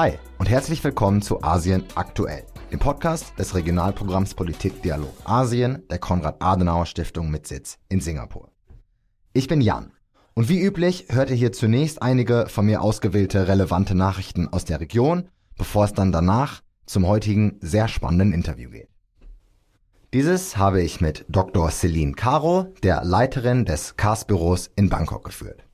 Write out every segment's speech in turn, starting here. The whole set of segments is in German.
Hi und herzlich willkommen zu Asien aktuell, dem Podcast des Regionalprogramms Politik Dialog Asien der Konrad-Adenauer-Stiftung mit Sitz in Singapur. Ich bin Jan und wie üblich hört ihr hier zunächst einige von mir ausgewählte relevante Nachrichten aus der Region, bevor es dann danach zum heutigen sehr spannenden Interview geht. Dieses habe ich mit Dr. Celine Caro, der Leiterin des CAS-Büros in Bangkok geführt.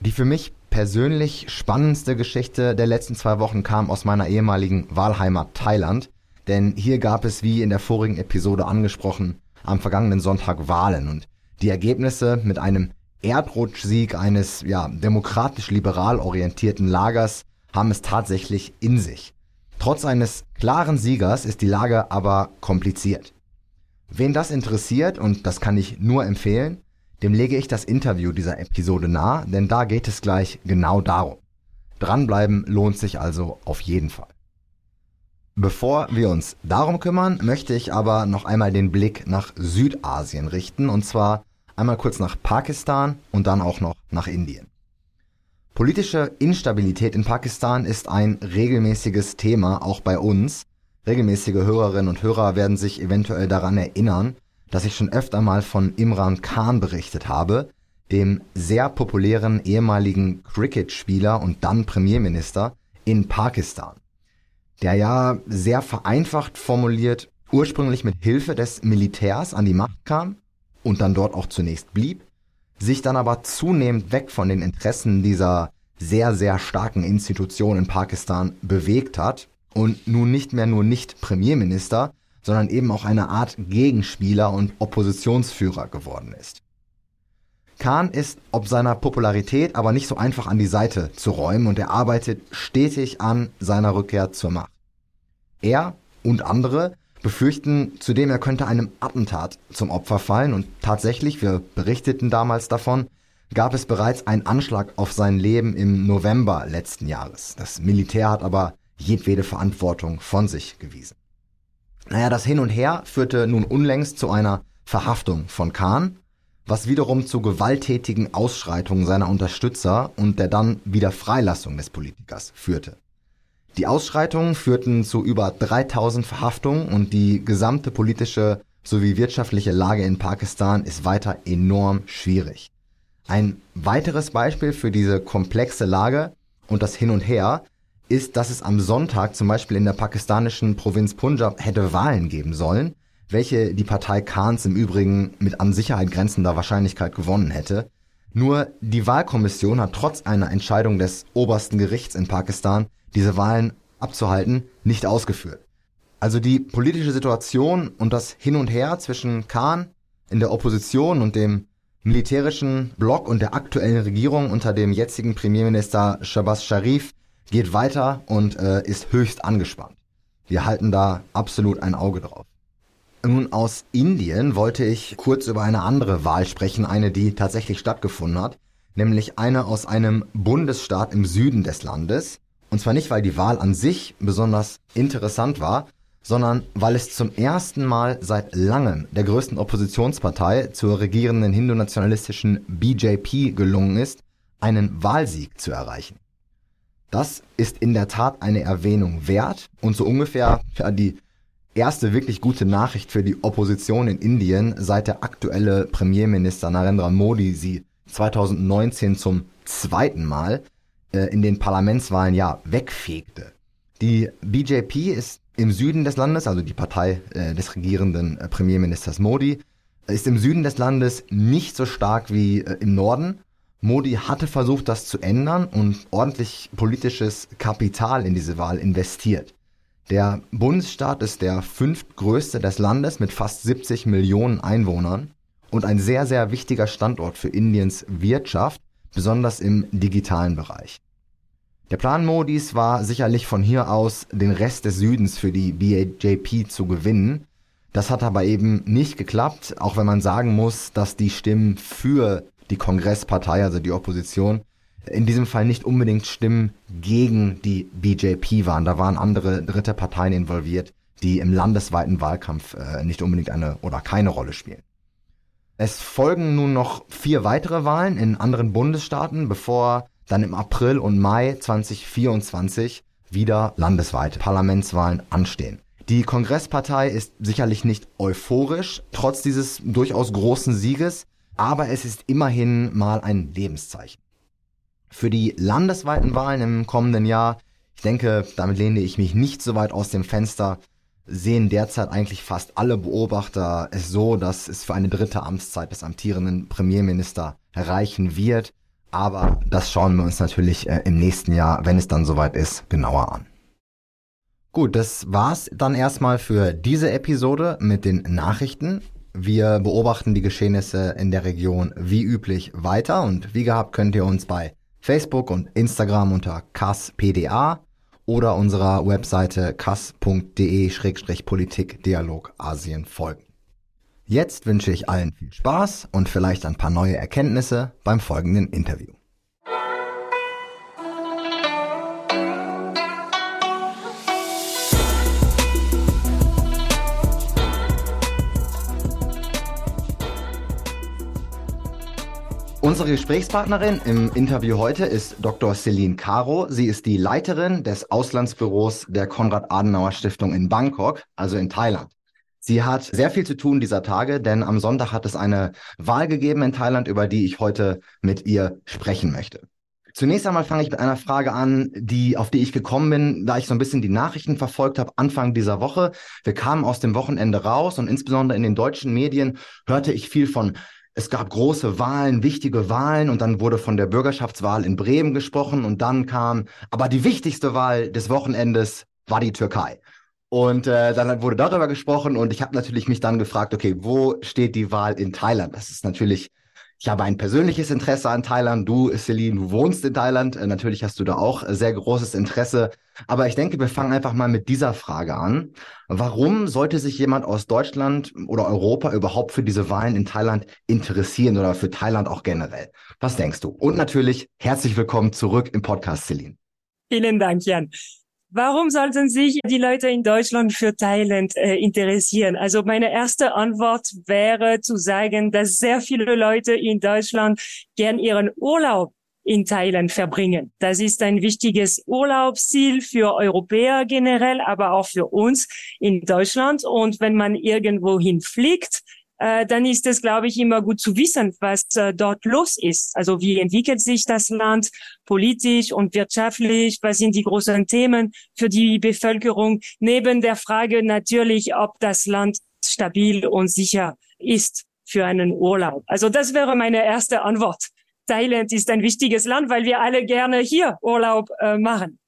Die für mich persönlich spannendste Geschichte der letzten zwei Wochen kam aus meiner ehemaligen Wahlheimat Thailand, denn hier gab es, wie in der vorigen Episode angesprochen, am vergangenen Sonntag Wahlen und die Ergebnisse mit einem Erdrutschsieg eines ja, demokratisch-liberal orientierten Lagers haben es tatsächlich in sich. Trotz eines klaren Siegers ist die Lage aber kompliziert. Wen das interessiert, und das kann ich nur empfehlen, dem lege ich das Interview dieser Episode nahe, denn da geht es gleich genau darum. Dranbleiben lohnt sich also auf jeden Fall. Bevor wir uns darum kümmern, möchte ich aber noch einmal den Blick nach Südasien richten, und zwar einmal kurz nach Pakistan und dann auch noch nach Indien. Politische Instabilität in Pakistan ist ein regelmäßiges Thema, auch bei uns. Regelmäßige Hörerinnen und Hörer werden sich eventuell daran erinnern, dass ich schon öfter mal von Imran Khan berichtet habe, dem sehr populären ehemaligen Cricket-Spieler und dann Premierminister in Pakistan, der ja sehr vereinfacht formuliert ursprünglich mit Hilfe des Militärs an die Macht kam und dann dort auch zunächst blieb, sich dann aber zunehmend weg von den Interessen dieser sehr, sehr starken Institution in Pakistan bewegt hat und nun nicht mehr nur nicht Premierminister, sondern eben auch eine Art Gegenspieler und Oppositionsführer geworden ist. Khan ist ob seiner Popularität aber nicht so einfach an die Seite zu räumen und er arbeitet stetig an seiner Rückkehr zur Macht. Er und andere befürchten zudem, er könnte einem Attentat zum Opfer fallen und tatsächlich, wir berichteten damals davon, gab es bereits einen Anschlag auf sein Leben im November letzten Jahres. Das Militär hat aber jedwede Verantwortung von sich gewiesen. Naja, das Hin und Her führte nun unlängst zu einer Verhaftung von Khan, was wiederum zu gewalttätigen Ausschreitungen seiner Unterstützer und der dann wieder Freilassung des Politikers führte. Die Ausschreitungen führten zu über 3000 Verhaftungen und die gesamte politische sowie wirtschaftliche Lage in Pakistan ist weiter enorm schwierig. Ein weiteres Beispiel für diese komplexe Lage und das Hin und Her ist, dass es am Sonntag zum Beispiel in der pakistanischen Provinz Punjab hätte Wahlen geben sollen, welche die Partei Khans im Übrigen mit an Sicherheit grenzender Wahrscheinlichkeit gewonnen hätte. Nur die Wahlkommission hat trotz einer Entscheidung des obersten Gerichts in Pakistan diese Wahlen abzuhalten, nicht ausgeführt. Also die politische Situation und das Hin und Her zwischen Khan in der Opposition und dem militärischen Block und der aktuellen Regierung unter dem jetzigen Premierminister Shabazz Sharif geht weiter und äh, ist höchst angespannt. Wir halten da absolut ein Auge drauf. Nun aus Indien wollte ich kurz über eine andere Wahl sprechen, eine, die tatsächlich stattgefunden hat, nämlich eine aus einem Bundesstaat im Süden des Landes, und zwar nicht, weil die Wahl an sich besonders interessant war, sondern weil es zum ersten Mal seit langem der größten Oppositionspartei zur regierenden hindu-nationalistischen BJP gelungen ist, einen Wahlsieg zu erreichen. Das ist in der Tat eine Erwähnung wert und so ungefähr ja, die erste wirklich gute Nachricht für die Opposition in Indien, seit der aktuelle Premierminister Narendra Modi sie 2019 zum zweiten Mal äh, in den Parlamentswahlen ja wegfegte. Die BJP ist im Süden des Landes, also die Partei äh, des regierenden äh, Premierministers Modi, ist im Süden des Landes nicht so stark wie äh, im Norden. Modi hatte versucht, das zu ändern und ordentlich politisches Kapital in diese Wahl investiert. Der Bundesstaat ist der fünftgrößte des Landes mit fast 70 Millionen Einwohnern und ein sehr, sehr wichtiger Standort für Indiens Wirtschaft, besonders im digitalen Bereich. Der Plan Modis war sicherlich von hier aus den Rest des Südens für die BJP zu gewinnen. Das hat aber eben nicht geklappt, auch wenn man sagen muss, dass die Stimmen für die Kongresspartei, also die Opposition, in diesem Fall nicht unbedingt Stimmen gegen die BJP waren. Da waren andere dritte Parteien involviert, die im landesweiten Wahlkampf äh, nicht unbedingt eine oder keine Rolle spielen. Es folgen nun noch vier weitere Wahlen in anderen Bundesstaaten, bevor dann im April und Mai 2024 wieder landesweite Parlamentswahlen anstehen. Die Kongresspartei ist sicherlich nicht euphorisch, trotz dieses durchaus großen Sieges, aber es ist immerhin mal ein Lebenszeichen. Für die landesweiten Wahlen im kommenden Jahr, ich denke, damit lehne ich mich nicht so weit aus dem Fenster, sehen derzeit eigentlich fast alle Beobachter es so, dass es für eine dritte Amtszeit des amtierenden Premierminister reichen wird. Aber das schauen wir uns natürlich äh, im nächsten Jahr, wenn es dann soweit ist, genauer an. Gut, das war's dann erstmal für diese Episode mit den Nachrichten. Wir beobachten die Geschehnisse in der Region wie üblich weiter und wie gehabt könnt ihr uns bei Facebook und Instagram unter kasspda oder unserer Webseite kass.de-politikdialog Asien folgen. Jetzt wünsche ich allen viel Spaß und vielleicht ein paar neue Erkenntnisse beim folgenden Interview. Unsere Gesprächspartnerin im Interview heute ist Dr. Celine Caro. Sie ist die Leiterin des Auslandsbüros der Konrad-Adenauer-Stiftung in Bangkok, also in Thailand. Sie hat sehr viel zu tun dieser Tage, denn am Sonntag hat es eine Wahl gegeben in Thailand, über die ich heute mit ihr sprechen möchte. Zunächst einmal fange ich mit einer Frage an, die, auf die ich gekommen bin, da ich so ein bisschen die Nachrichten verfolgt habe Anfang dieser Woche. Wir kamen aus dem Wochenende raus und insbesondere in den deutschen Medien hörte ich viel von es gab große Wahlen, wichtige Wahlen und dann wurde von der Bürgerschaftswahl in Bremen gesprochen und dann kam, aber die wichtigste Wahl des Wochenendes war die Türkei. Und äh, dann wurde darüber gesprochen und ich habe natürlich mich dann gefragt, okay, wo steht die Wahl in Thailand? Das ist natürlich ich habe ein persönliches Interesse an Thailand. Du, Celine, wohnst in Thailand. Äh, natürlich hast du da auch äh, sehr großes Interesse. Aber ich denke, wir fangen einfach mal mit dieser Frage an. Warum sollte sich jemand aus Deutschland oder Europa überhaupt für diese Wahlen in Thailand interessieren oder für Thailand auch generell? Was denkst du? Und natürlich herzlich willkommen zurück im Podcast, Celine. Vielen Dank, Jan. Warum sollten sich die Leute in Deutschland für Thailand äh, interessieren? Also meine erste Antwort wäre zu sagen, dass sehr viele Leute in Deutschland gern ihren Urlaub in Thailand verbringen. Das ist ein wichtiges Urlaubsziel für Europäer generell, aber auch für uns in Deutschland. Und wenn man irgendwohin fliegt, äh, dann ist es, glaube ich, immer gut zu wissen, was äh, dort los ist. Also wie entwickelt sich das Land politisch und wirtschaftlich? Was sind die großen Themen für die Bevölkerung? Neben der Frage natürlich, ob das Land stabil und sicher ist für einen Urlaub. Also das wäre meine erste Antwort. Thailand ist ein wichtiges Land, weil wir alle gerne hier Urlaub äh, machen.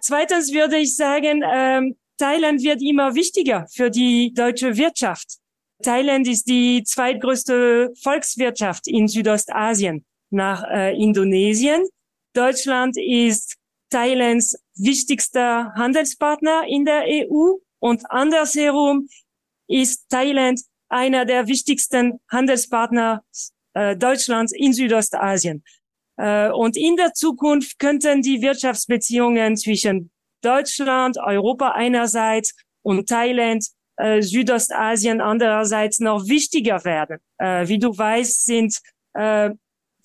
Zweitens würde ich sagen, ähm, Thailand wird immer wichtiger für die deutsche Wirtschaft. Thailand ist die zweitgrößte Volkswirtschaft in Südostasien nach äh, Indonesien. Deutschland ist Thailands wichtigster Handelspartner in der EU und andersherum ist Thailand einer der wichtigsten Handelspartner äh, Deutschlands in Südostasien. Äh, und in der Zukunft könnten die Wirtschaftsbeziehungen zwischen Deutschland, Europa einerseits und Thailand äh, Südostasien andererseits noch wichtiger werden. Äh, wie du weißt, sind äh,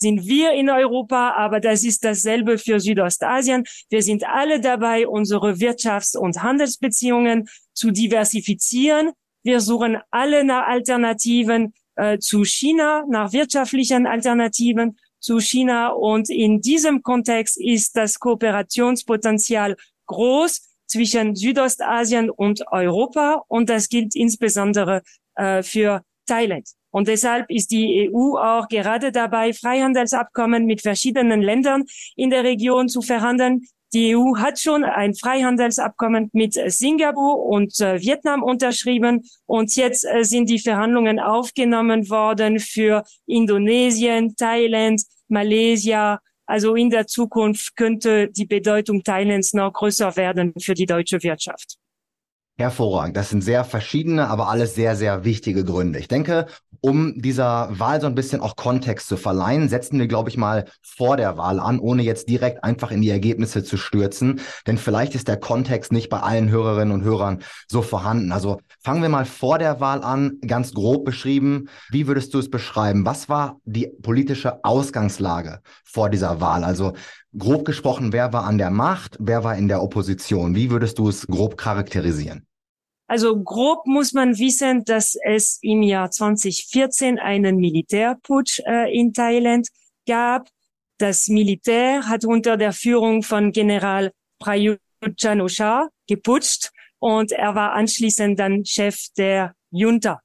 sind wir in Europa, aber das ist dasselbe für Südostasien. Wir sind alle dabei, unsere Wirtschafts- und Handelsbeziehungen zu diversifizieren. Wir suchen alle nach Alternativen äh, zu China, nach wirtschaftlichen Alternativen zu China. Und in diesem Kontext ist das Kooperationspotenzial groß zwischen Südostasien und Europa und das gilt insbesondere äh, für Thailand. Und deshalb ist die EU auch gerade dabei, Freihandelsabkommen mit verschiedenen Ländern in der Region zu verhandeln. Die EU hat schon ein Freihandelsabkommen mit Singapur und äh, Vietnam unterschrieben und jetzt äh, sind die Verhandlungen aufgenommen worden für Indonesien, Thailand, Malaysia, also in der Zukunft könnte die Bedeutung Thailands noch größer werden für die deutsche Wirtschaft. Hervorragend. Das sind sehr verschiedene, aber alles sehr, sehr wichtige Gründe. Ich denke, Um dieser Wahl so ein bisschen auch Kontext zu verleihen, setzen wir, glaube ich, mal vor der Wahl an, ohne jetzt direkt einfach in die Ergebnisse zu stürzen. Denn vielleicht ist der Kontext nicht bei allen Hörerinnen und Hörern so vorhanden. Also fangen wir mal vor der Wahl an, ganz grob beschrieben. Wie würdest du es beschreiben? Was war die politische Ausgangslage vor dieser Wahl? Also grob gesprochen, wer war an der Macht, wer war in der Opposition? Wie würdest du es grob charakterisieren? Also grob muss man wissen, dass es im Jahr 2014 einen Militärputsch äh, in Thailand gab. Das Militär hat unter der Führung von General Prayut Chan-o-cha geputscht und er war anschließend dann Chef der Junta.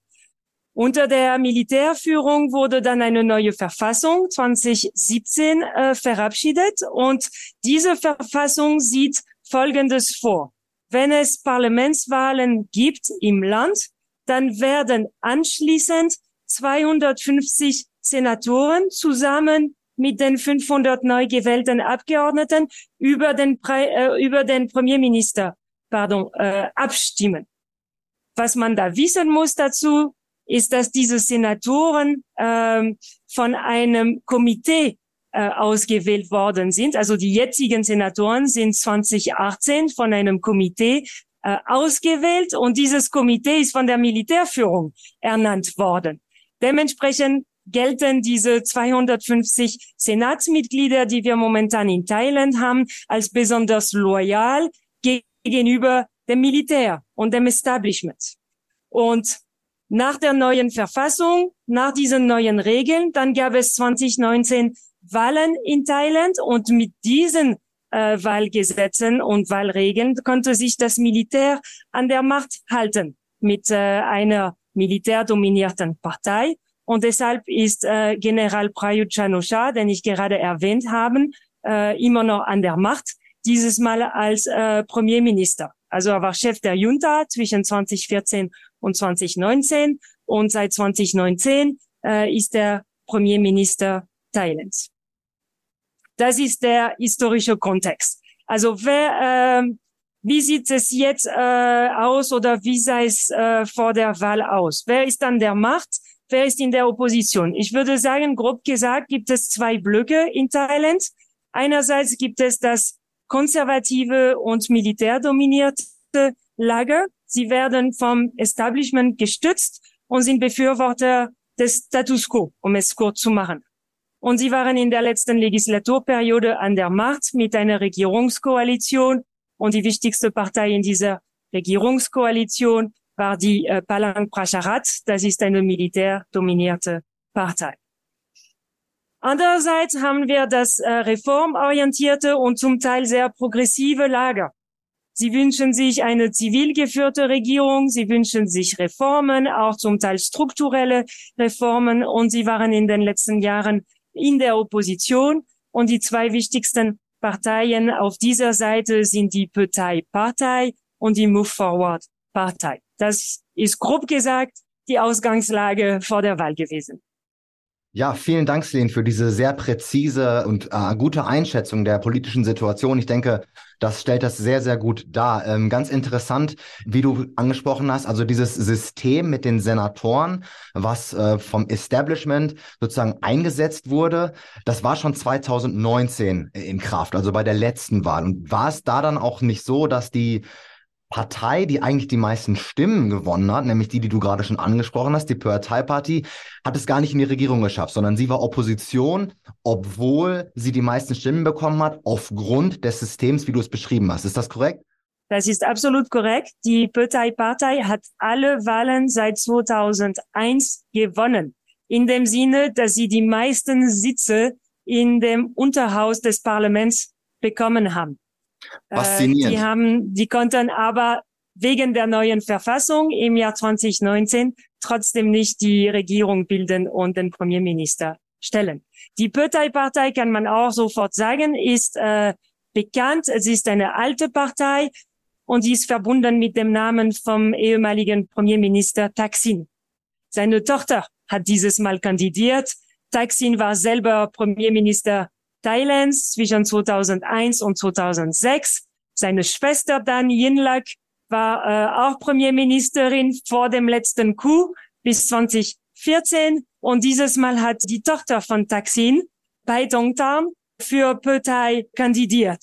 Unter der Militärführung wurde dann eine neue Verfassung 2017 äh, verabschiedet und diese Verfassung sieht Folgendes vor wenn es Parlamentswahlen gibt im Land, dann werden anschließend 250 Senatoren zusammen mit den 500 neu gewählten Abgeordneten über den, Pre äh, über den Premierminister pardon, äh, abstimmen. Was man da wissen muss dazu, ist, dass diese Senatoren äh, von einem Komitee äh, ausgewählt worden sind. Also die jetzigen Senatoren sind 2018 von einem Komitee äh, ausgewählt und dieses Komitee ist von der Militärführung ernannt worden. Dementsprechend gelten diese 250 Senatsmitglieder, die wir momentan in Thailand haben, als besonders loyal gegenüber dem Militär und dem Establishment. Und nach der neuen Verfassung, nach diesen neuen Regeln, dann gab es 2019 Wahlen in Thailand und mit diesen äh, Wahlgesetzen und Wahlregeln konnte sich das Militär an der Macht halten mit äh, einer militärdominierten Partei. Und deshalb ist äh, General Prayut Chan-o-cha, den ich gerade erwähnt habe, äh, immer noch an der Macht, dieses Mal als äh, Premierminister. Also er war Chef der Junta zwischen 2014 und 2019 und seit 2019 äh, ist er Premierminister Thailands. Das ist der historische Kontext. Also wer, äh, wie sieht es jetzt äh, aus oder wie sah es äh, vor der Wahl aus? Wer ist an der Macht? Wer ist in der Opposition? Ich würde sagen, grob gesagt, gibt es zwei Blöcke in Thailand. Einerseits gibt es das konservative und militärdominierte Lager. Sie werden vom Establishment gestützt und sind Befürworter des Status quo, um es kurz zu machen. Und sie waren in der letzten Legislaturperiode an der Macht mit einer Regierungskoalition. Und die wichtigste Partei in dieser Regierungskoalition war die äh, Palang Pracharat. Das ist eine militärdominierte Partei. Andererseits haben wir das äh, reformorientierte und zum Teil sehr progressive Lager. Sie wünschen sich eine zivil geführte Regierung, sie wünschen sich Reformen, auch zum Teil strukturelle Reformen und sie waren in den letzten Jahren in der Opposition. Und die zwei wichtigsten Parteien auf dieser Seite sind die Partei Partei und die Move Forward Partei. Das ist grob gesagt die Ausgangslage vor der Wahl gewesen. Ja, vielen Dank, Sleen, für diese sehr präzise und äh, gute Einschätzung der politischen Situation. Ich denke, das stellt das sehr, sehr gut dar. Ähm, ganz interessant, wie du angesprochen hast, also dieses System mit den Senatoren, was äh, vom Establishment sozusagen eingesetzt wurde, das war schon 2019 in Kraft, also bei der letzten Wahl. Und war es da dann auch nicht so, dass die Partei, die eigentlich die meisten Stimmen gewonnen hat, nämlich die, die du gerade schon angesprochen hast, die Partei-Party, hat es gar nicht in die Regierung geschafft, sondern sie war Opposition, obwohl sie die meisten Stimmen bekommen hat, aufgrund des Systems, wie du es beschrieben hast. Ist das korrekt? Das ist absolut korrekt. Die Partei-Partei hat alle Wahlen seit 2001 gewonnen. In dem Sinne, dass sie die meisten Sitze in dem Unterhaus des Parlaments bekommen haben. Faszinierend. Äh, die haben, die konnten aber wegen der neuen Verfassung im Jahr 2019 trotzdem nicht die Regierung bilden und den Premierminister stellen. Die Partei-Partei kann man auch sofort sagen, ist äh, bekannt. Es ist eine alte Partei und die ist verbunden mit dem Namen vom ehemaligen Premierminister Taksin. Seine Tochter hat dieses Mal kandidiert. Taksin war selber Premierminister Thailands zwischen 2001 und 2006. Seine Schwester Dan Yingluck war äh, auch Premierministerin vor dem letzten Coup bis 2014. 2014 und dieses Mal hat die Tochter von Taksin bei Dongtan für Partei kandidiert.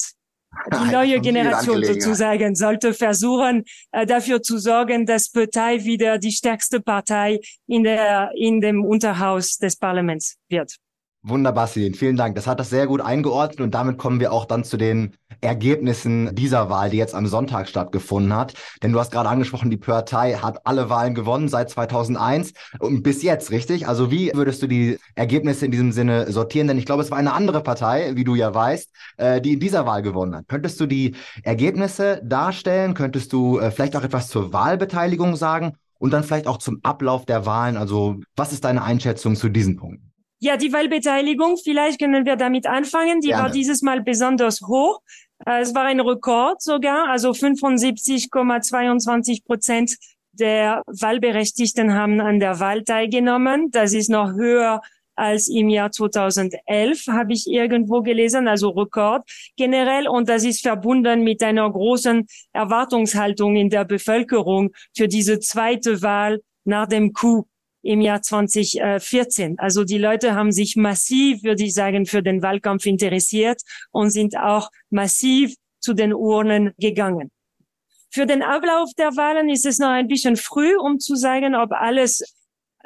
Die neue Generation sozusagen sollte versuchen, äh, dafür zu sorgen, dass Partei wieder die stärkste Partei in der, in dem Unterhaus des Parlaments wird. Wunderbar, Celine. Vielen Dank. Das hat das sehr gut eingeordnet und damit kommen wir auch dann zu den Ergebnissen dieser Wahl, die jetzt am Sonntag stattgefunden hat. Denn du hast gerade angesprochen, die Partei hat alle Wahlen gewonnen seit 2001 und bis jetzt, richtig? Also wie würdest du die Ergebnisse in diesem Sinne sortieren? Denn ich glaube, es war eine andere Partei, wie du ja weißt, äh, die in dieser Wahl gewonnen hat. Könntest du die Ergebnisse darstellen? Könntest du äh, vielleicht auch etwas zur Wahlbeteiligung sagen? Und dann vielleicht auch zum Ablauf der Wahlen. Also was ist deine Einschätzung zu diesen Punkten? Ja, die Wahlbeteiligung, vielleicht können wir damit anfangen. Die Gerne. war dieses Mal besonders hoch. Äh, es war ein Rekord sogar, also 75,22 Prozent der Wahlberechtigten haben an der Wahl teilgenommen. Das ist noch höher als im Jahr 2011, habe ich irgendwo gelesen, also Rekord generell. Und das ist verbunden mit einer großen Erwartungshaltung in der Bevölkerung für diese zweite Wahl nach dem Coup im Jahr 2014. Also die Leute haben sich massiv, würde ich sagen, für den Wahlkampf interessiert und sind auch massiv zu den Urnen gegangen. Für den Ablauf der Wahlen ist es noch ein bisschen früh, um zu sagen, ob alles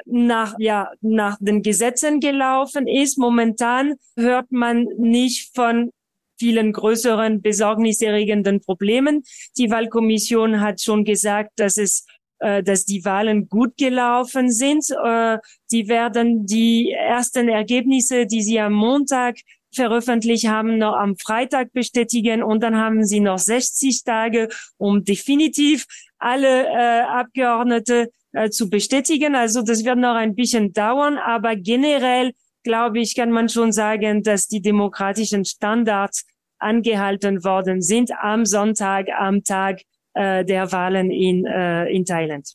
nach, ja, nach den Gesetzen gelaufen ist. Momentan hört man nicht von vielen größeren besorgniserregenden Problemen. Die Wahlkommission hat schon gesagt, dass es dass die Wahlen gut gelaufen sind. Äh, die werden die ersten Ergebnisse, die sie am Montag veröffentlicht haben, noch am Freitag bestätigen und dann haben sie noch 60 Tage, um definitiv alle äh, Abgeordnete äh, zu bestätigen. Also das wird noch ein bisschen dauern, aber generell glaube ich, kann man schon sagen, dass die demokratischen Standards angehalten worden sind am Sonntag, am Tag äh, der Wahlen in, äh, in Thailand.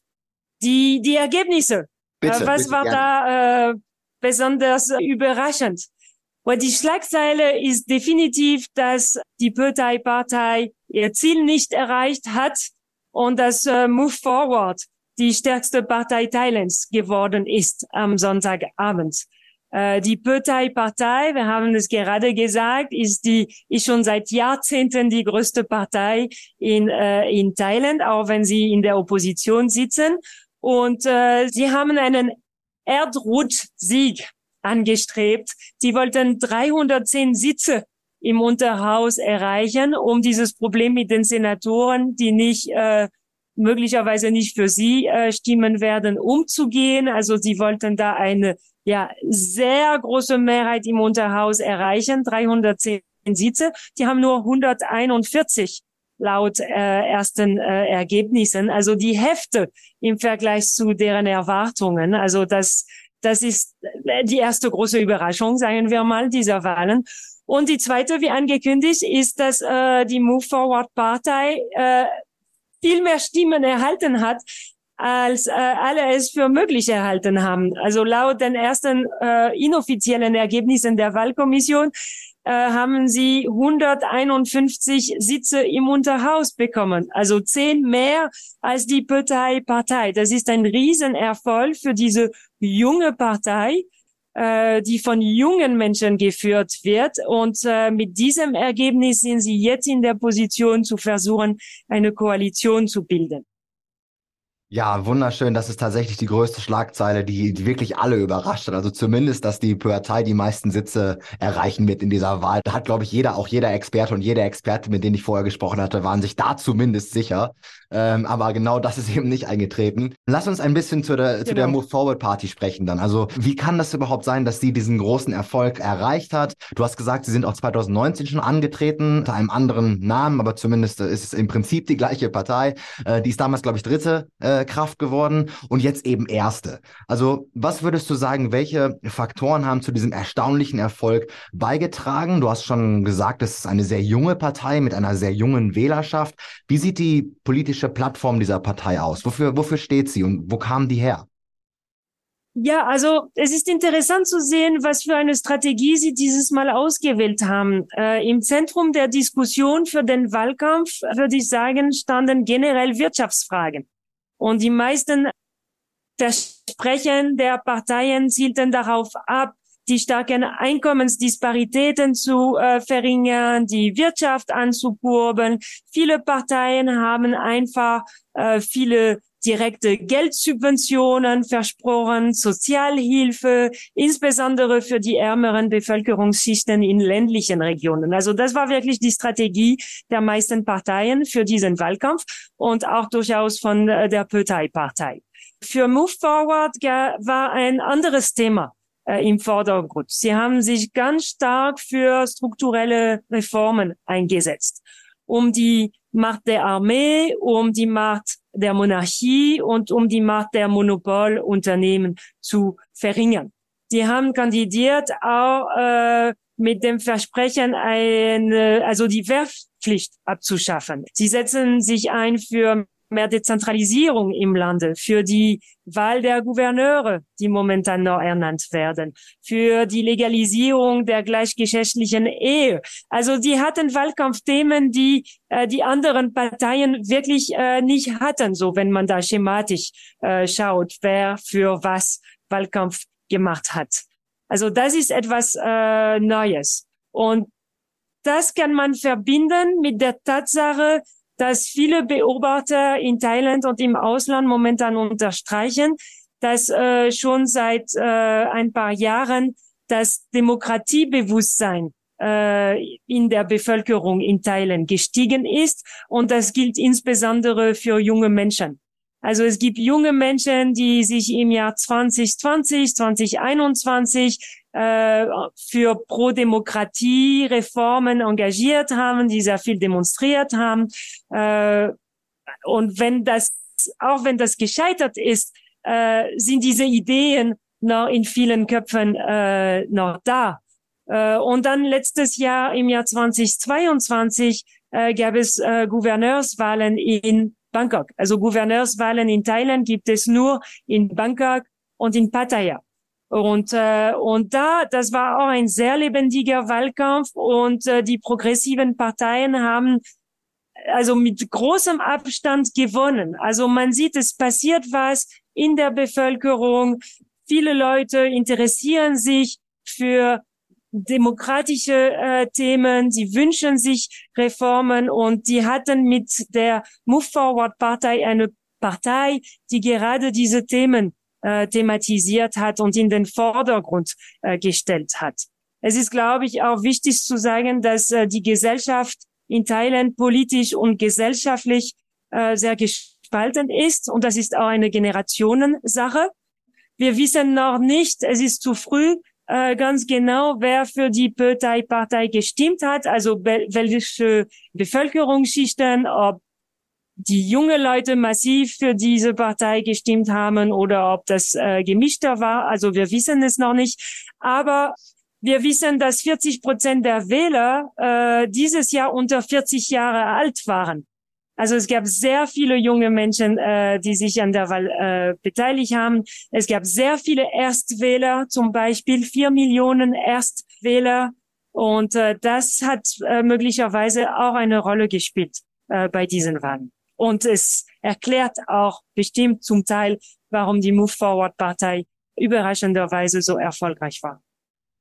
Die, die Ergebnisse. Bitte, äh, was bitte, war gerne. da äh, besonders überraschend? Weil die Schlagzeile ist definitiv, dass die Partei ihr Ziel nicht erreicht hat und dass äh, Move Forward die stärkste Partei Thailands geworden ist am Sonntagabend. Äh, die Partei, wir haben es gerade gesagt, ist die ist schon seit Jahrzehnten die größte Partei in äh, in Thailand, auch wenn sie in der Opposition sitzen. Und äh, sie haben einen Erdrutschsieg angestrebt. Sie wollten 310 Sitze im Unterhaus erreichen, um dieses Problem mit den Senatoren, die nicht äh, möglicherweise nicht für sie äh, stimmen werden, umzugehen. Also sie wollten da eine ja sehr große Mehrheit im Unterhaus erreichen, 310 Sitze. Die haben nur 141 laut äh, ersten äh, Ergebnissen, also die Hälfte im Vergleich zu deren Erwartungen. Also das, das ist äh, die erste große Überraschung, sagen wir mal, dieser Wahlen. Und die zweite, wie angekündigt, ist, dass äh, die Move Forward Partei äh, viel mehr Stimmen erhalten hat als äh, alle es für möglich erhalten haben. Also laut den ersten äh, inoffiziellen Ergebnissen der Wahlkommission äh, haben sie 151 Sitze im Unterhaus bekommen, also zehn mehr als die Partei Partei. Das ist ein Riesenerfolg für diese junge Partei, äh, die von jungen Menschen geführt wird. Und äh, mit diesem Ergebnis sind sie jetzt in der Position zu versuchen, eine Koalition zu bilden. Ja, wunderschön. Das ist tatsächlich die größte Schlagzeile, die, die wirklich alle überrascht hat. Also zumindest, dass die Partei die meisten Sitze erreichen wird in dieser Wahl. Da hat, glaube ich, jeder, auch jeder Experte und jede Experte, mit denen ich vorher gesprochen hatte, waren sich da zumindest sicher. Ähm, aber genau das ist eben nicht eingetreten. Lass uns ein bisschen zu der, genau. zu der genau. Move Forward Party sprechen dann. Also wie kann das überhaupt sein, dass sie diesen großen Erfolg erreicht hat? Du hast gesagt, sie sind auch 2019 schon angetreten, unter einem anderen Namen, aber zumindest ist es im Prinzip die gleiche Partei. Äh, die ist damals, glaube ich, dritte äh, Kraft geworden und jetzt eben erste. Also was würdest du sagen, welche Faktoren haben zu diesem erstaunlichen Erfolg beigetragen? Du hast schon gesagt, es ist eine sehr junge Partei mit einer sehr jungen Wählerschaft. Wie sieht die politische Plattform dieser Partei aus? Wofür, wofür steht sie und wo kamen die her? Ja, also es ist interessant zu sehen, was für eine Strategie Sie dieses Mal ausgewählt haben. Äh, Im Zentrum der Diskussion für den Wahlkampf, würde ich sagen, standen generell Wirtschaftsfragen. Und die meisten Versprechen der Parteien zielten darauf ab, die starken Einkommensdisparitäten zu äh, verringern, die Wirtschaft anzukurbeln. Viele Parteien haben einfach äh, viele direkte Geldsubventionen versprochen, Sozialhilfe, insbesondere für die ärmeren Bevölkerungsschichten in ländlichen Regionen. Also das war wirklich die Strategie der meisten Parteien für diesen Wahlkampf und auch durchaus von äh, der Partei. Für Move Forward war ein anderes Thema äh, im Vordergrund. Sie haben sich ganz stark für strukturelle Reformen eingesetzt, um die Macht der Armee, um die Macht der Monarchie und um die Macht der Monopolunternehmen zu verringern. Die haben kandidiert auch äh, mit dem Versprechen, eine, also die Wehrpflicht abzuschaffen. Sie setzen sich ein für mehr Dezentralisierung im Lande, für die Wahl der Gouverneure, die momentan noch ernannt werden, für die Legalisierung der gleichgeschlechtlichen Ehe. Also die hatten Wahlkampfthemen, die äh, die anderen Parteien wirklich äh, nicht hatten, so wenn man da schematisch äh, schaut, wer für was Wahlkampf gemacht hat. Also das ist etwas äh, Neues. Und das kann man verbinden mit der Tatsache, dass viele Beobachter in Thailand und im Ausland momentan unterstreichen, dass äh, schon seit äh, ein paar Jahren das Demokratiebewusstsein äh, in der Bevölkerung in Thailand gestiegen ist. Und das gilt insbesondere für junge Menschen. Also es gibt junge Menschen, die sich im Jahr 2020, 2021 äh, für Pro-Demokratie-Reformen engagiert haben, die sehr viel demonstriert haben. Äh, und wenn das, auch wenn das gescheitert ist, äh, sind diese Ideen noch in vielen Köpfen äh, noch da. Äh, und dann letztes Jahr, im Jahr 2022, äh, gab es äh, Gouverneurswahlen in Bangkok. Also Gouverneurswahlen in Thailand gibt es nur in Bangkok und in Pattaya. Und, äh, und da, das war auch ein sehr lebendiger Wahlkampf und äh, die progressiven Parteien haben also mit großem Abstand gewonnen. Also man sieht, es passiert was in der Bevölkerung. Viele Leute interessieren sich für demokratische äh, Themen, sie wünschen sich Reformen und die hatten mit der Move Forward Partei eine Partei, die gerade diese Themen äh, thematisiert hat und in den Vordergrund äh, gestellt hat. Es ist, glaube ich, auch wichtig zu sagen, dass äh, die Gesellschaft in Thailand politisch und gesellschaftlich äh, sehr gespalten ist und das ist auch eine Generationensache. Wir wissen noch nicht, es ist zu früh, äh, ganz genau, wer für die Partei gestimmt hat, also welche Bevölkerungsschichten, ob die junge Leute massiv für diese Partei gestimmt haben oder ob das äh, gemischter war. Also wir wissen es noch nicht. Aber wir wissen, dass 40 Prozent der Wähler äh, dieses Jahr unter 40 Jahre alt waren. Also es gab sehr viele junge Menschen, äh, die sich an der Wahl äh, beteiligt haben. Es gab sehr viele Erstwähler, zum Beispiel vier Millionen Erstwähler. Und äh, das hat äh, möglicherweise auch eine Rolle gespielt äh, bei diesen Wahlen. Und es erklärt auch bestimmt zum Teil, warum die Move Forward Partei überraschenderweise so erfolgreich war.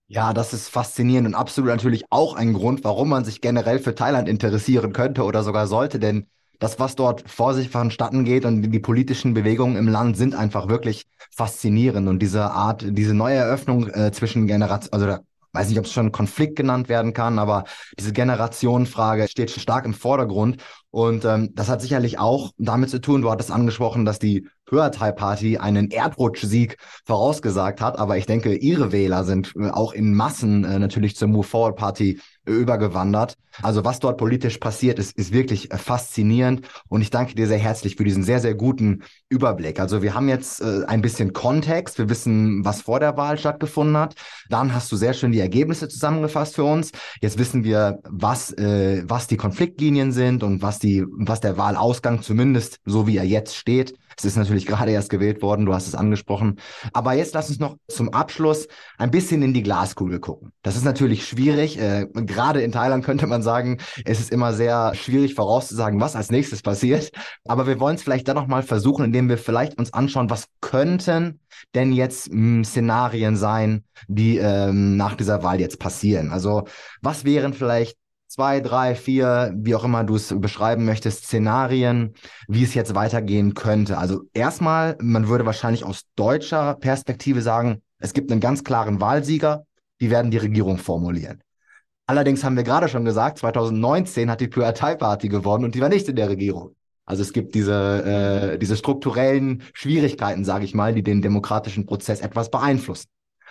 Ja, das ist faszinierend und absolut natürlich auch ein Grund, warum man sich generell für Thailand interessieren könnte oder sogar sollte, denn das, was dort vor sich vonstatten geht und die politischen Bewegungen im Land sind einfach wirklich faszinierend und diese Art, diese neue Eröffnung äh, zwischen Generationen, also da weiß nicht, ob es schon Konflikt genannt werden kann, aber diese Generationenfrage steht stark im Vordergrund. Und ähm, das hat sicherlich auch damit zu tun, du hattest angesprochen, dass die Hörthai Party einen Erdrutschsieg vorausgesagt hat, aber ich denke, ihre Wähler sind äh, auch in Massen äh, natürlich zur Move Forward Party äh, übergewandert. Also was dort politisch passiert ist, ist wirklich äh, faszinierend und ich danke dir sehr herzlich für diesen sehr, sehr guten Überblick. Also wir haben jetzt äh, ein bisschen Kontext, wir wissen, was vor der Wahl stattgefunden hat. Dann hast du sehr schön die Ergebnisse zusammengefasst für uns. Jetzt wissen wir, was, äh, was die Konfliktlinien sind und was die, was der Wahlausgang zumindest, so wie er jetzt steht, Es ist natürlich gerade erst gewählt worden, du hast es angesprochen. Aber jetzt lass uns noch zum Abschluss ein bisschen in die Glaskugel gucken. Das ist natürlich schwierig. Äh, gerade in Thailand könnte man sagen, es ist immer sehr schwierig vorauszusagen, was als nächstes passiert. Aber wir wollen es vielleicht dann nochmal versuchen, indem wir vielleicht uns anschauen, was könnten denn jetzt mh, hm, Szenarien sein, die ähm, nach dieser Wahl jetzt passieren? Also was wären vielleicht zwei, drei, vier, wie auch immer du es beschreiben möchtest, Szenarien, wie es jetzt weitergehen könnte. Also erstmal, man würde wahrscheinlich aus deutscher Perspektive sagen, es gibt einen ganz klaren Wahlsieger, die werden die Regierung formulieren. Allerdings haben wir gerade schon gesagt, 2019 hat die Pheu Thai Party gewonnen und die war nicht in der Regierung. Also es gibt diese, äh, diese strukturellen Schwierigkeiten, sage ich mal, die den demokratischen Prozess etwas beeinflussen.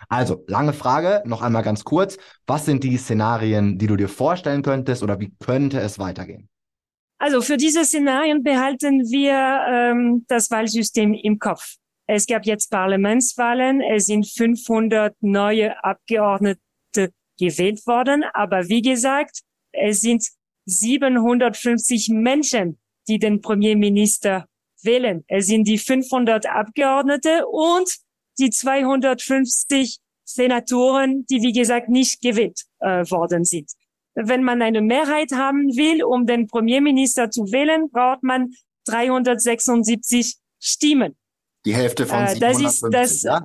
Also, lange Frage, noch einmal ganz kurz. Was sind die Szenarien, die du dir vorstellen könntest oder wie könnte es weitergehen? Also für diese Szenarien behalten wir ähm, das Wahlsystem im Kopf. Es gab jetzt Parlamentswahlen, es sind 500 neue Abgeordnete gewählt worden, aber wie gesagt, es sind 750 Menschen, die den Premierminister wählen. Es sind die 500 Abgeordnete und die 250 Senatoren, die wie gesagt nicht gewählt äh, worden sind. Wenn man eine Mehrheit haben will, um den Premierminister zu wählen, braucht man 376 Stimmen. Die Hälfte von äh, das ist das, ja?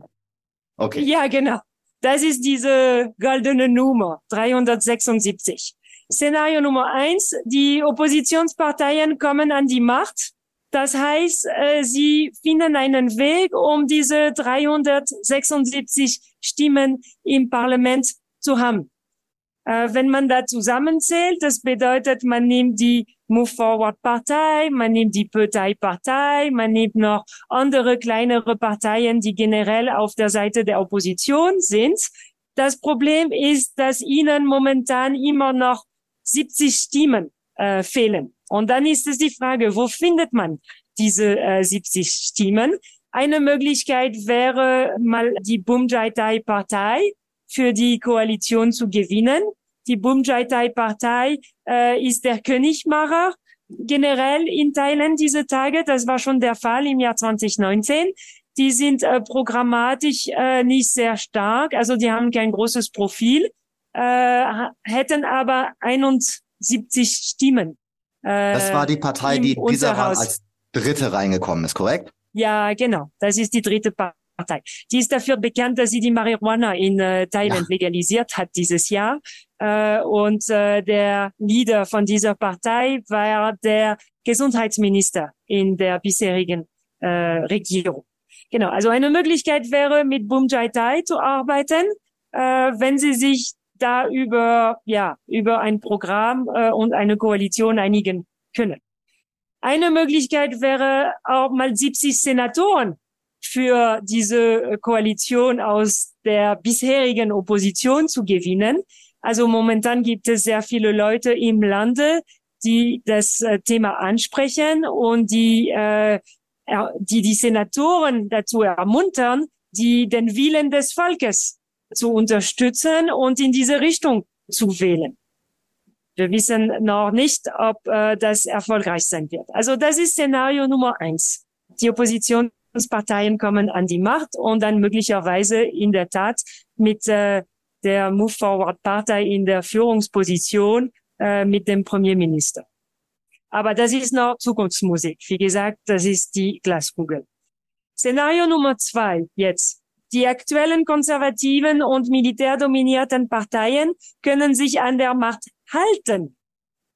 Okay. Ja, genau. Das ist diese goldene Nummer, 376. Szenario Nummer eins, die Oppositionsparteien kommen an die Macht das heißt, äh, sie finden einen Weg, um diese 376 Stimmen im Parlament zu haben. Äh, wenn man da zusammenzählt, das bedeutet, man nimmt die Move Forward Partei, man nimmt die Partei Partei, man nimmt noch andere kleinere Parteien, die generell auf der Seite der Opposition sind. Das Problem ist, dass ihnen momentan immer noch 70 Stimmen äh, fehlen. Und dann ist es die Frage, wo findet man diese äh, 70 Stimmen? Eine Möglichkeit wäre mal die Bumjaitai-Partei für die Koalition zu gewinnen. Die Bumjaitai-Partei äh, ist der Königmacher generell in Thailand diese Tage. Das war schon der Fall im Jahr 2019. Die sind äh, programmatisch äh, nicht sehr stark, also die haben kein großes Profil, äh, hätten aber 71 Stimmen das war die Partei, die in dieser Wahl als dritte reingekommen ist, korrekt? Ja, genau. Das ist die dritte Partei. Die ist dafür bekannt, dass sie die Marihuana in äh, Thailand ja. legalisiert hat dieses Jahr. Äh, und äh, der Leader von dieser Partei war der Gesundheitsminister in der bisherigen äh, Regierung. Genau. Also eine Möglichkeit wäre, mit Bumjai Thai zu arbeiten, äh, wenn sie sich da über, ja, über ein Programm äh, und eine Koalition einigen können. Eine Möglichkeit wäre auch mal 70 Senatoren für diese äh, Koalition aus der bisherigen Opposition zu gewinnen. Also momentan gibt es sehr viele Leute im Lande, die das äh, Thema ansprechen und die, äh, die die Senatoren dazu ermuntern, die den Willen des Volkes zu unterstützen und in diese Richtung zu wählen. Wir wissen noch nicht, ob äh, das erfolgreich sein wird. Also das ist Szenario Nummer eins. Die Oppositionsparteien kommen an die Macht und dann möglicherweise in der Tat mit äh, der Move Forward Partei in der Führungsposition äh, mit dem Premierminister. Aber das ist noch Zukunftsmusik. Wie gesagt, das ist die Glaskugel. Szenario Nummer zwei jetzt. Die aktuellen konservativen und militärdominierten Parteien können sich an der Macht halten.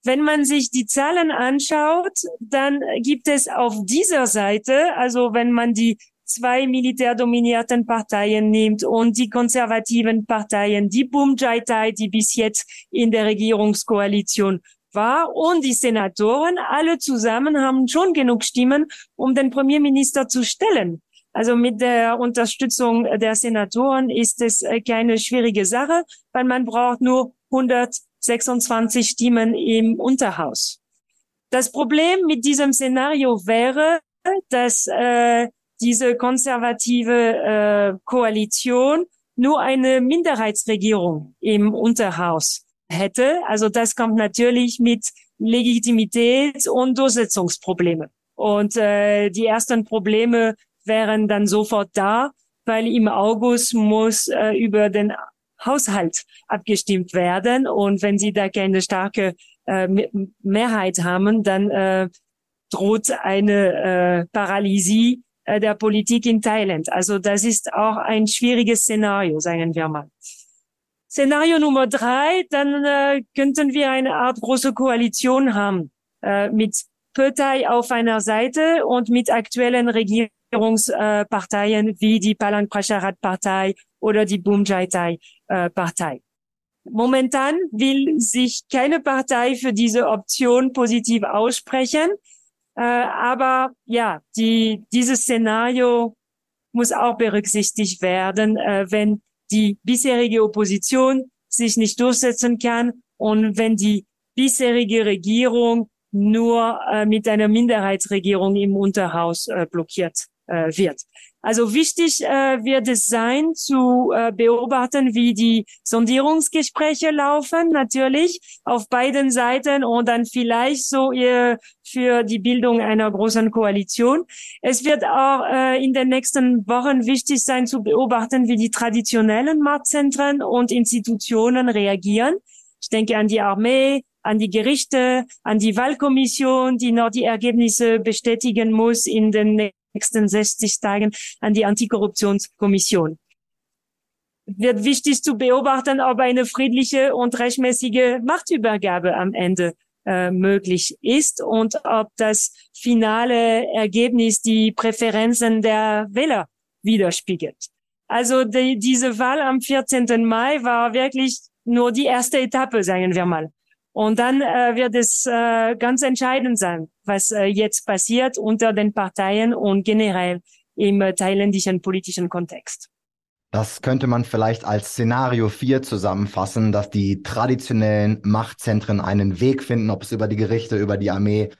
Wenn man sich die Zahlen anschaut, dann gibt es auf dieser Seite, also wenn man die zwei militärdominierten Parteien nimmt und die konservativen Parteien, die Bumjaitai, die bis jetzt in der Regierungskoalition war und die Senatoren, alle zusammen haben schon genug Stimmen, um den Premierminister zu stellen. Also mit der Unterstützung der Senatoren ist es äh, keine schwierige Sache, weil man braucht nur 126 Stimmen im Unterhaus. Das Problem mit diesem Szenario wäre, dass äh, diese konservative äh, Koalition nur eine Minderheitsregierung im Unterhaus hätte. Also das kommt natürlich mit Legitimität und Durchsetzungsprobleme. Und äh, die ersten Probleme wären dann sofort da, weil im August muss äh, über den Haushalt abgestimmt werden. Und wenn Sie da keine starke äh, Mehrheit haben, dann äh, droht eine äh, Paralysie äh, der Politik in Thailand. Also das ist auch ein schwieriges Szenario, sagen wir mal. Szenario Nummer drei, dann äh, könnten wir eine Art große Koalition haben äh, mit Partei auf einer Seite und mit aktuellen Regierungsparteien wie die Palang Prasharat Partei oder die Bumjaitai Partei. Momentan will sich keine Partei für diese Option positiv aussprechen. Äh, aber ja, die, dieses Szenario muss auch berücksichtigt werden, äh, wenn die bisherige Opposition sich nicht durchsetzen kann und wenn die bisherige Regierung nur äh, mit einer Minderheitsregierung im Unterhaus blockiert äh, wird. Also wichtig äh, wird es sein, zu äh, beobachten, wie die Sondierungsgespräche laufen, natürlich auf beiden Seiten und dann vielleicht so ihr für die Bildung einer großen Koalition. Es wird auch äh, in den nächsten Wochen wichtig sein, zu beobachten, wie die traditionellen Machtzentren und Institutionen reagieren. Ich denke an die Armee, an die Gerichte, an die Wahlkommission, die noch die Ergebnisse bestätigen muss in den nächsten 60 Tagen an die Antikorruptionskommission. Wird wichtig zu beobachten, ob eine friedliche und rechtmäßige Machtübergabe am Ende äh, möglich ist und ob das finale Ergebnis die Präferenzen der Wähler widerspiegelt. Also die, diese Wahl am 14. Mai war wirklich nur die erste Etappe, sagen wir mal. Und dann äh, wird es äh, ganz entscheidend sein, was äh, jetzt passiert unter den Parteien und generell im äh, thailändischen politischen Kontext. Das könnte man vielleicht als Szenario 4 zusammenfassen, dass die traditionellen Machtzentren einen Weg finden, ob es über die Gerichte, über die Armee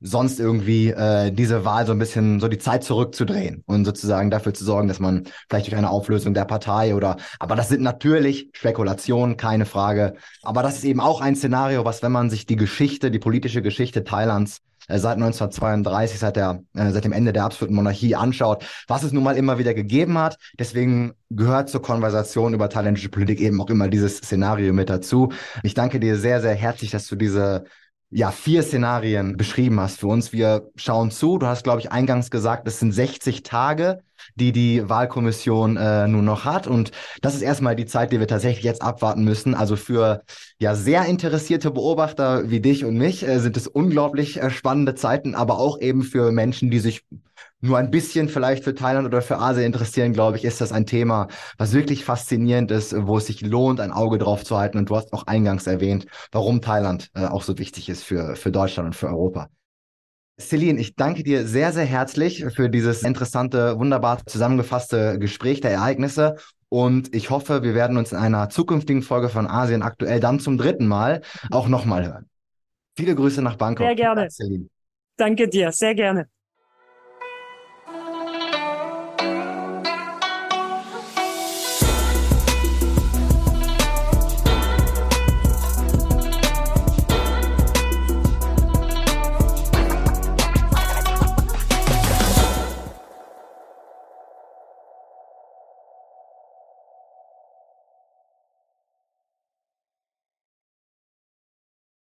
sonst irgendwie äh, diese Wahl so ein bisschen so die Zeit zurückzudrehen und sozusagen dafür zu sorgen, dass man vielleicht durch eine Auflösung der Partei oder aber das sind natürlich Spekulationen, keine Frage. Aber das ist eben auch ein Szenario, was, wenn man sich die Geschichte, die politische Geschichte Thailands äh, seit 1932, seit der äh, seit dem Ende der absoluten Monarchie anschaut, was es nun mal immer wieder gegeben hat. Deswegen gehört zur Konversation über thailändische Politik eben auch immer dieses Szenario mit dazu. Ich danke dir sehr, sehr herzlich, dass du diese ja, vier Szenarien beschrieben hast für uns. Wir schauen zu. Du hast, glaube ich, eingangs gesagt, es sind 60 Tage, die die Wahlkommission äh, nun noch hat. Und das ist erstmal die Zeit, die wir tatsächlich jetzt abwarten müssen. Also für ja sehr interessierte Beobachter wie dich und mich äh, sind es unglaublich äh, spannende Zeiten, aber auch eben für Menschen, die sich nur ein bisschen vielleicht für Thailand oder für Asien interessieren, glaube ich, ist das ein Thema, was wirklich faszinierend ist, wo es sich lohnt, ein Auge drauf zu halten. Und du hast auch eingangs erwähnt, warum Thailand äh, auch so wichtig ist für, für Deutschland und für Europa. Celine, ich danke dir sehr, sehr herzlich für dieses interessante, wunderbar zusammengefasste Gespräch der Ereignisse. Und ich hoffe, wir werden uns in einer zukünftigen Folge von Asien aktuell dann zum dritten Mal auch nochmal hören. Viele Grüße nach Bangkok. Sehr gerne. Celine. Danke dir, sehr gerne.